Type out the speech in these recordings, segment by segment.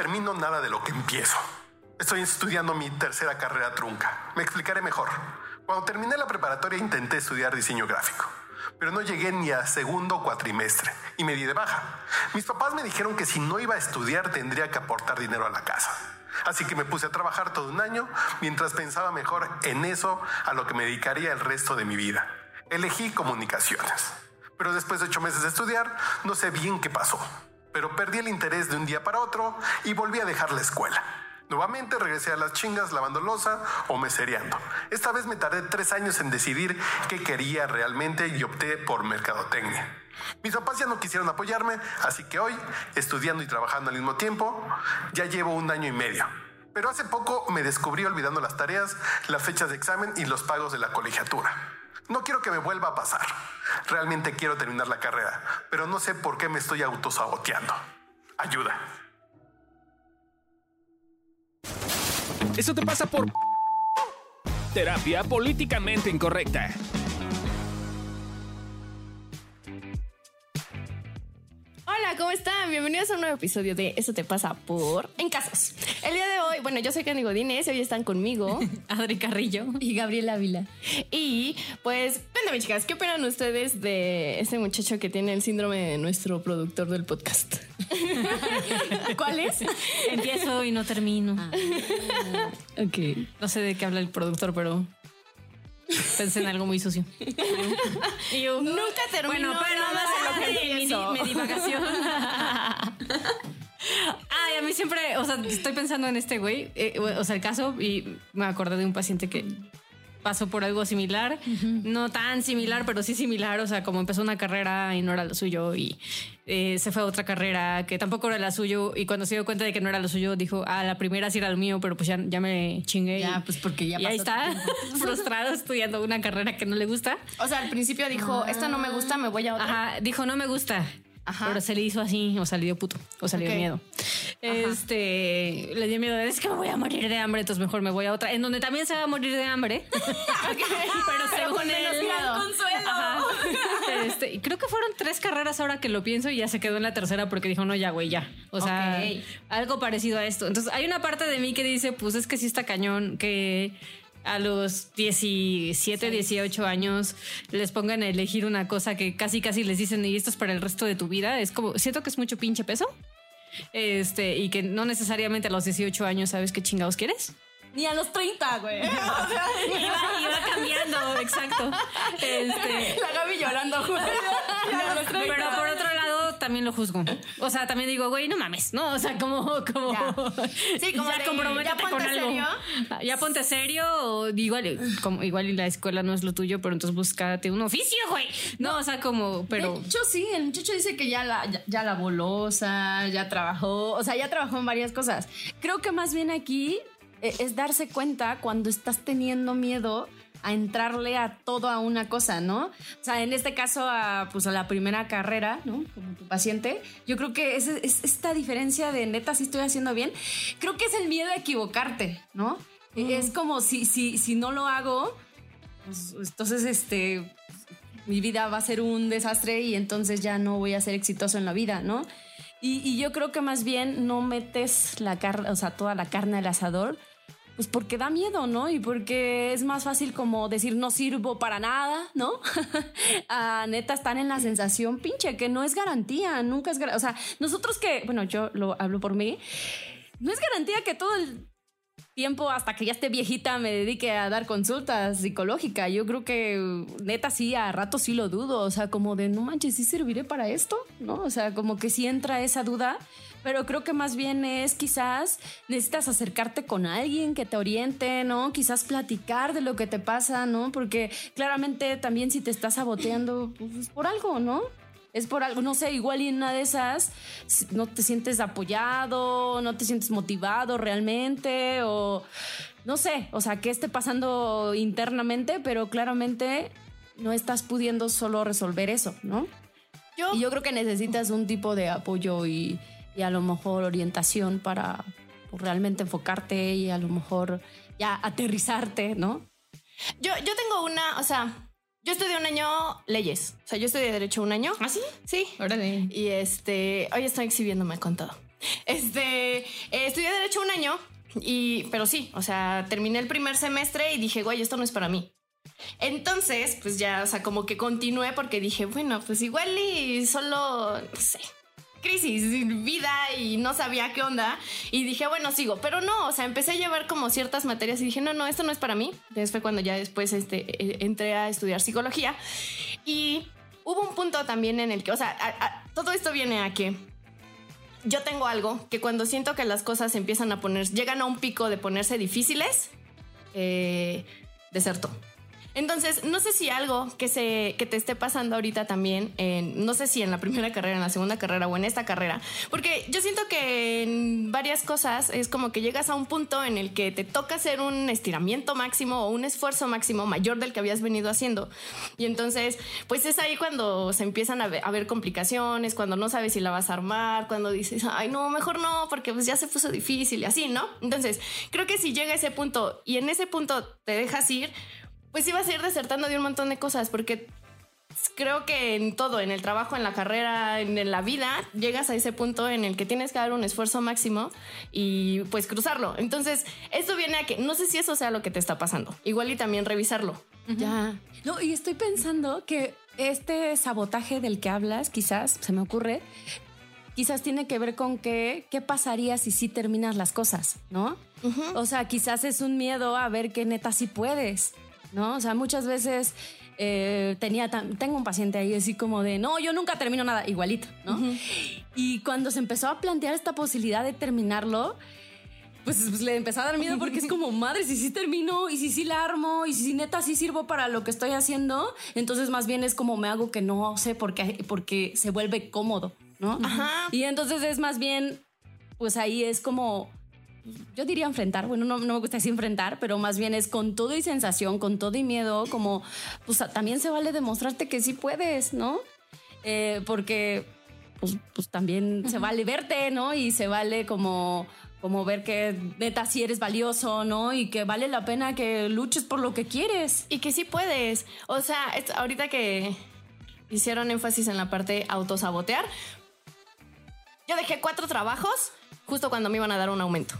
termino nada de lo que empiezo. Estoy estudiando mi tercera carrera trunca. Me explicaré mejor. Cuando terminé la preparatoria intenté estudiar diseño gráfico, pero no llegué ni a segundo cuatrimestre y me di de baja. Mis papás me dijeron que si no iba a estudiar tendría que aportar dinero a la casa. Así que me puse a trabajar todo un año mientras pensaba mejor en eso a lo que me dedicaría el resto de mi vida. Elegí comunicaciones. Pero después de ocho meses de estudiar, no sé bien qué pasó. Pero perdí el interés de un día para otro y volví a dejar la escuela. Nuevamente regresé a las chingas lavando losa o mesereando. Esta vez me tardé tres años en decidir qué quería realmente y opté por mercadotecnia. Mis papás ya no quisieron apoyarme, así que hoy, estudiando y trabajando al mismo tiempo, ya llevo un año y medio. Pero hace poco me descubrí olvidando las tareas, las fechas de examen y los pagos de la colegiatura. No quiero que me vuelva a pasar. Realmente quiero terminar la carrera, pero no sé por qué me estoy autosaboteando. Ayuda. Eso te pasa por terapia políticamente incorrecta. Hola, ¿cómo están? Bienvenidos a un nuevo episodio de Eso te pasa por En Casos. El día de hoy, bueno, yo soy Candy Godínez y hoy están conmigo Adri Carrillo y Gabriela Ávila. Y pues, cuéntame, chicas, ¿qué opinan ustedes de este muchacho que tiene el síndrome de nuestro productor del podcast? ¿Cuál es? Empiezo y no termino. Ok. No sé de qué habla el productor, pero pensé en algo muy sucio. Y yo, nunca termino Bueno, pero nada no de lo que mi, di- empiezo. mi divagación. Ay, a mí siempre, o sea, estoy pensando en este güey, eh, o sea, el caso, y me acordé de un paciente que pasó por algo similar, no tan similar, pero sí similar, o sea, como empezó una carrera y no era lo suyo, y eh, se fue a otra carrera que tampoco era la suyo, y cuando se dio cuenta de que no era lo suyo, dijo, ah, la primera sí era lo mío, pero pues ya, ya me chingué. Ya, y- pues, porque ya Y ahí pasó está, frustrado estudiando una carrera que no le gusta. O sea, al principio dijo, esta no me gusta, me voy a otra. Ajá, dijo no me gusta. Ajá. Pero se le hizo así, o sea, le dio puto, o sea, le dio Ok. miedo. Este, le dio miedo, es que me voy a morir de hambre, entonces mejor me voy a otra, en donde también se va a morir de hambre. pero según él. Este, creo que fueron tres carreras ahora que lo pienso y ya se quedó en la tercera porque dijo, no, ya, güey, ya. O sea, Ok. algo parecido a esto. Entonces, hay una parte de mí que dice, pues es que sí está cañón que a los 17, 18 años les pongan a elegir una cosa que casi casi les dicen y esto es para el resto de tu vida. Es como, siento que es mucho pinche peso. Este, y que no necesariamente a los 18 años sabes qué chingados quieres. Ni a los 30, güey. Iba, iba cambiando, exacto. Este, La Gaby llorando, güey. pero también lo juzgo. O sea, también digo, güey, no mames, ¿no? O sea, como, como. Ya. Sí, como ya de, comprométete ya ponte con algo. serio. Ya ponte serio. O igual, como, igual y la escuela no es lo tuyo, pero entonces búscate un oficio, güey. No, o sea, como, pero. De hecho, sí, el muchacho dice que ya la, ya, ya lavó losa, ya trabajó, o sea, ya trabajó en varias cosas. Creo que más bien aquí eh, es darse cuenta cuando estás teniendo miedo a entrarle a todo a una cosa, ¿no? O sea, en este caso, a, pues a la primera carrera, ¿no? Como tu paciente, yo creo que es, es esta diferencia de neta, si estoy haciendo bien, creo que es el miedo a equivocarte, ¿no? Es como si, si, si no lo hago, pues entonces, este, mi vida va a ser un desastre y entonces ya no voy a ser exitoso en la vida, ¿no? Y, y yo creo que más bien no metes la carne, o sea, toda la carne al asador, pues porque da miedo, ¿no? Y porque es más fácil como decir no sirvo para nada, ¿no? a neta están en la sensación pinche, que no es garantía, nunca es garantía. O sea, nosotros que, bueno, yo lo hablo por mí, no es garantía que todo el tiempo hasta que ya esté viejita me dedique a dar consultas psicológicas. Yo creo que neta sí, a rato sí lo dudo. O sea, como de no manches, sí serviré para esto, ¿no? O sea, como que sí entra esa duda. Pero creo que más bien es quizás necesitas acercarte con alguien que te oriente, ¿no? Quizás platicar de lo que te pasa, ¿no? Porque claramente también si te estás saboteando, pues es por algo, ¿no? Es por algo, no sé, igual y en una de esas no te sientes apoyado, no te sientes motivado realmente, o no sé, o sea, qué esté pasando internamente, pero claramente no estás pudiendo solo resolver eso, ¿no? Yo- Y yo creo que necesitas un tipo de apoyo y, y a lo mejor orientación para pues, realmente enfocarte y a lo mejor ya aterrizarte, ¿no? Yo, yo tengo una, o sea, yo estudié un año leyes, o sea, yo estudié derecho un año. ¿Ah, sí? Sí. Órale. Y este, hoy estoy exhibiéndome con todo. Este, eh, estudié Derecho un año, y, pero sí, o sea, terminé el primer semestre y dije, güey, esto no es para mí. Entonces, pues ya, o sea, como que continué porque dije, bueno, pues igual y solo, no sé, crisis, vida y no sabía qué onda. Y dije, bueno, sigo. Pero no, o sea, empecé a llevar como ciertas materias y dije, no, no, esto no es para mí. Entonces fue cuando ya después este, eh, entré a estudiar psicología. Y hubo un punto también en el que, o sea, todo esto viene a que yo tengo algo que cuando siento que las cosas empiezan a poner, llegan a un pico de ponerse difíciles, eh, deserto. Entonces, no sé si algo que, se, que te esté pasando ahorita también, no sé si en la primera carrera, en la segunda carrera o en esta carrera, porque yo siento que en varias cosas es como que llegas a un punto en el que te toca hacer un estiramiento máximo o un esfuerzo máximo mayor del que habías venido haciendo. Y entonces, pues es ahí cuando se empiezan a ver complicaciones, cuando no sabes si la vas a armar, cuando dices, ay, no, mejor no, porque pues ya se puso difícil y así, ¿no? Entonces, creo que si llega ese punto y en ese punto te dejas ir, pues ibas a ir desertando de un montón de cosas, porque creo que en todo, en el trabajo, en la carrera, en la vida, llegas a ese punto en el que tienes que dar un esfuerzo máximo y pues cruzarlo. Entonces, esto viene a que no sé si eso sea lo que te está pasando. Igual y también revisarlo. Ya. No, y estoy pensando que este sabotaje del que hablas, quizás, se me ocurre, quizás tiene que ver con que, qué pasaría si sí terminas las cosas, ¿no? O sea, quizás es un miedo a ver que neta sí puedes, ¿no? O sea, muchas veces eh, tenía, tengo un paciente ahí así como de, no, yo nunca termino nada, igualito, ¿no? Y cuando se empezó a plantear esta posibilidad de terminarlo, pues, pues, le empezó a dar miedo porque es como, madre, si sí termino y si sí la armo y si neta sí sirvo para lo que estoy haciendo, entonces más bien es como me hago que no sé porque, porque se vuelve cómodo, ¿no? Ajá. Y entonces es más bien, pues ahí es como, yo diría enfrentar, bueno, no, no me gusta decir enfrentar, pero más bien es con todo y sensación, con todo y miedo, como, pues también se vale demostrarte que sí puedes, ¿no? Eh, porque, pues, pues también se vale verte, ¿no? Y se vale como, como ver que neta sí eres valioso, ¿no? Y que vale la pena que luches por lo que quieres. Y que sí puedes. O sea, es- ahorita que hicieron énfasis en la parte autosabotear, yo dejé cuatro trabajos justo cuando me iban a dar un aumento.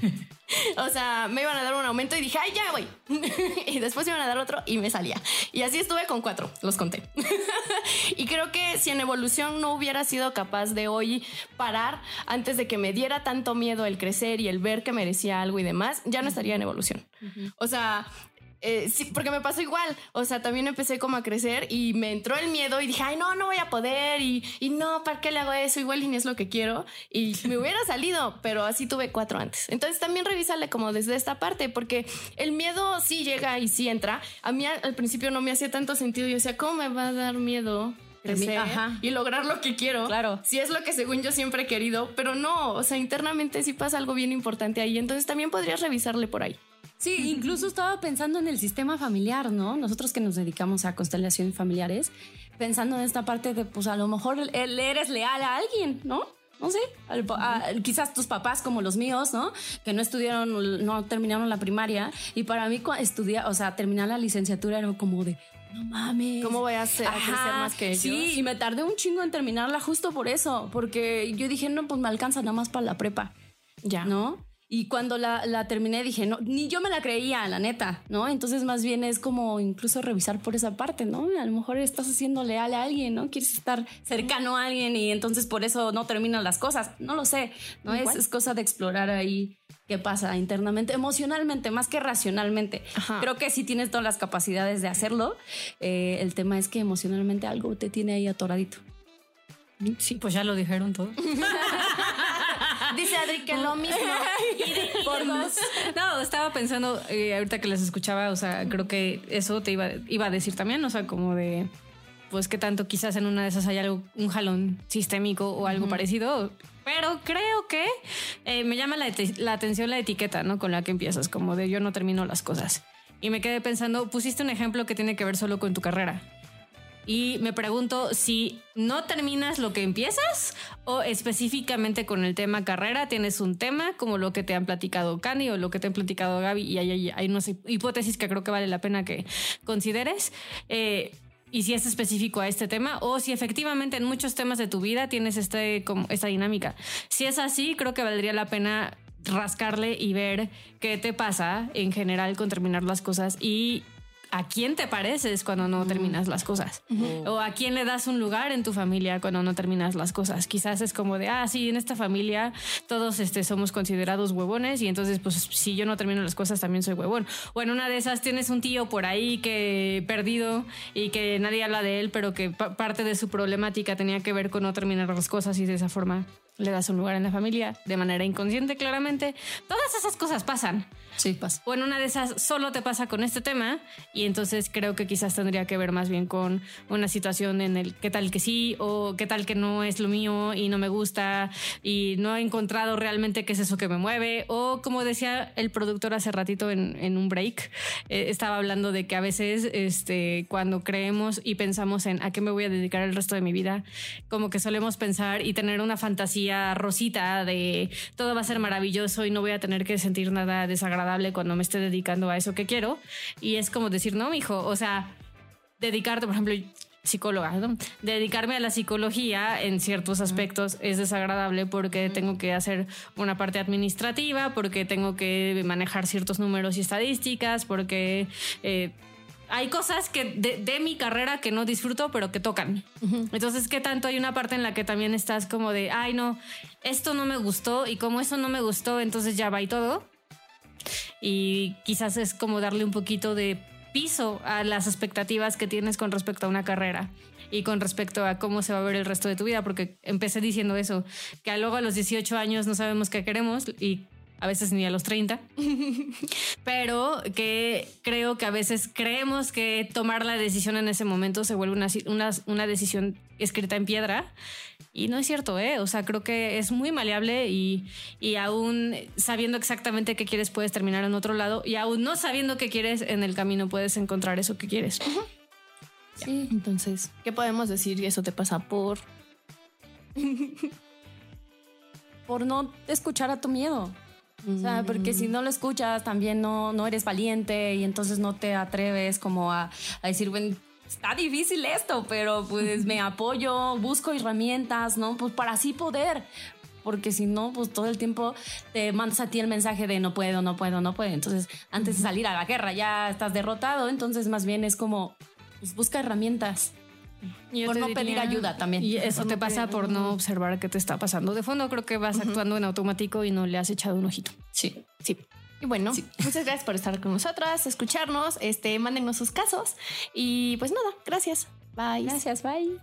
O sea, me iban a dar un aumento y dije, ay, ya, voy. y después me iban a dar otro y me salía. Y así estuve con cuatro, los conté. y creo que si en evolución no hubiera sido capaz de hoy parar antes de que me diera tanto miedo el crecer y el ver que merecía algo y demás, ya no estaría en evolución. O sea, eh, sí, porque me pasó igual. O sea, también empecé como a crecer y me entró el miedo y dije, ay, no, no voy a poder. Y, y no, ¿para qué le hago eso? Igual y ni es lo que quiero. Y me hubiera salido, pero así tuve cuatro antes. Entonces también revísale como desde esta parte, porque el miedo sí llega y sí entra. A mí al, principio no me hacía tanto sentido. Yo decía, ¿cómo me va a dar miedo? crecer Ajá. y lograr lo que quiero. Claro. Si es lo que según yo siempre he querido, pero no, o sea, internamente sí pasa algo bien importante ahí. Entonces también podrías revisarle por ahí. Sí, incluso estaba pensando en el sistema familiar, ¿no? Nosotros que nos dedicamos a constelaciones familiares, pensando en esta parte de, pues a lo mejor eres leal a alguien, ¿no? No sé, al- a- quizás tus papás como los míos, ¿no? Que no estudiaron, no terminaron la primaria y para mí estudiar, o sea, terminar la licenciatura era como de, no mames. ¿Cómo voy a, hacer, a crecer más que ellos? Sí, y me tardé un chingo en terminarla justo por eso, porque yo dije, no, pues me alcanza nada más para la prepa. ya. ¿no? Y cuando la, la terminé dije, no, ni yo me la creía, la neta, ¿no? Entonces más bien es como incluso revisar por esa parte, ¿no? A lo mejor estás haciendo leal a alguien, ¿no? Quieres estar cercano a alguien y entonces por eso no terminan las cosas. No lo sé, ¿no? Es, es cosa de explorar ahí qué pasa internamente, emocionalmente, más que racionalmente. Ajá. Creo que sí tienes todas las capacidades de hacerlo. Eh, el tema es que emocionalmente algo te tiene ahí atoradito. Sí, pues ya lo dijeron todo. Dice Adri que lo mismo. Por dos. No, estaba pensando, eh, ahorita que les escuchaba, o sea, creo que eso te iba, iba a decir también, o sea, como de, pues que tanto quizás en una de esas hay algo, un jalón sistémico o algo parecido. Pero creo que eh, me llama la, la atención la etiqueta, ¿no? Con la que empiezas, como de yo no termino las cosas. Y me quedé pensando, pusiste un ejemplo que tiene que ver solo con tu carrera. Y me pregunto si no terminas lo que empiezas o específicamente con el tema carrera tienes un tema como lo que te han platicado Candy o lo que te han platicado Gaby y hay, hay, hay unas hipótesis que creo que vale la pena que consideres. Eh, y si es específico a este tema o si efectivamente en muchos temas de tu vida tienes este, como esta dinámica. Si es así, creo que valdría la pena rascarle y ver qué te pasa en general con terminar las cosas y a quién te pareces cuando no terminas las cosas. O a quién le das un lugar en tu familia cuando no terminas las cosas. Quizás es como de, ah, sí, en esta familia todos este, somos considerados huevones y entonces, pues, si yo no termino las cosas, también soy huevón. O en una de esas tienes un tío por ahí que perdido y que nadie habla de él, pero que parte de su problemática tenía que ver con no terminar las cosas y de esa forma le das un lugar en la familia de manera inconsciente, claramente. Todas esas cosas pasan. Sí, pasa. O en una de esas solo te pasa con este tema y entonces creo que quizás tendría que ver más bien con una situación en el qué tal que sí o qué tal que no es lo mío y no me gusta y no he encontrado realmente qué es eso que me mueve o como decía el productor hace ratito en, un break, eh, estaba hablando de que a veces este, cuando creemos y pensamos en a qué me voy a dedicar el resto de mi vida, como que solemos pensar y tener una fantasía rosita de todo va a ser maravilloso y no voy a tener que sentir nada desagradable cuando me esté dedicando a eso que quiero. Y es como decir, no, hijo, o sea, dedicarte, por ejemplo, psicóloga, ¿no? dedicarme a la psicología en ciertos aspectos es desagradable porque tengo que hacer una parte administrativa, porque tengo que manejar ciertos números y estadísticas, porque eh, hay cosas que de, mi carrera que no disfruto, pero que tocan. Entonces, ¿qué tanto hay una parte en la que también estás como de, ay, no, esto no me gustó y como eso no me gustó, entonces ya va y todo? Y quizás es como darle un poquito de piso a las expectativas que tienes con respecto a una carrera y con respecto a cómo se va a ver el resto de tu vida, porque empecé diciendo eso, que luego a los 18 años no sabemos qué queremos y a veces ni a los 30, pero que creo que a veces creemos que tomar la decisión en ese momento se vuelve una, una, una decisión escrita en piedra y no es cierto, ¿eh? O sea, creo que es muy maleable y, y aún sabiendo exactamente qué quieres puedes terminar en otro lado y aún no sabiendo qué quieres en el camino puedes encontrar eso que quieres. Sí. Entonces, ¿qué podemos decir? Y eso te pasa por... por no escuchar a tu miedo. O sea, porque si no lo escuchas, también no, no eres valiente y entonces no te atreves como a, a decir, bueno, está difícil esto, pero pues me apoyo, busco herramientas, ¿no? Pues para así poder. Porque si no, pues todo el tiempo te mandas a ti el mensaje de no puedo, no puedo, no puedo. Entonces, antes de salir a la guerra ya estás derrotado. Entonces, más bien es como, pues busca herramientas. por no pedir ayuda también. Y eso te pasa por no observar qué te está pasando. De fondo creo que vas actuando en automático y no le has echado un ojito. Sí, sí. Y bueno, muchas gracias por estar con nosotras, escucharnos, este, mándenos sus casos y pues nada, gracias. Bye. Gracias, bye.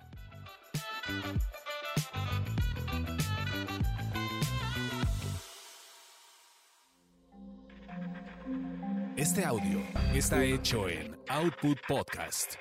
Este audio está hecho en Output Podcast.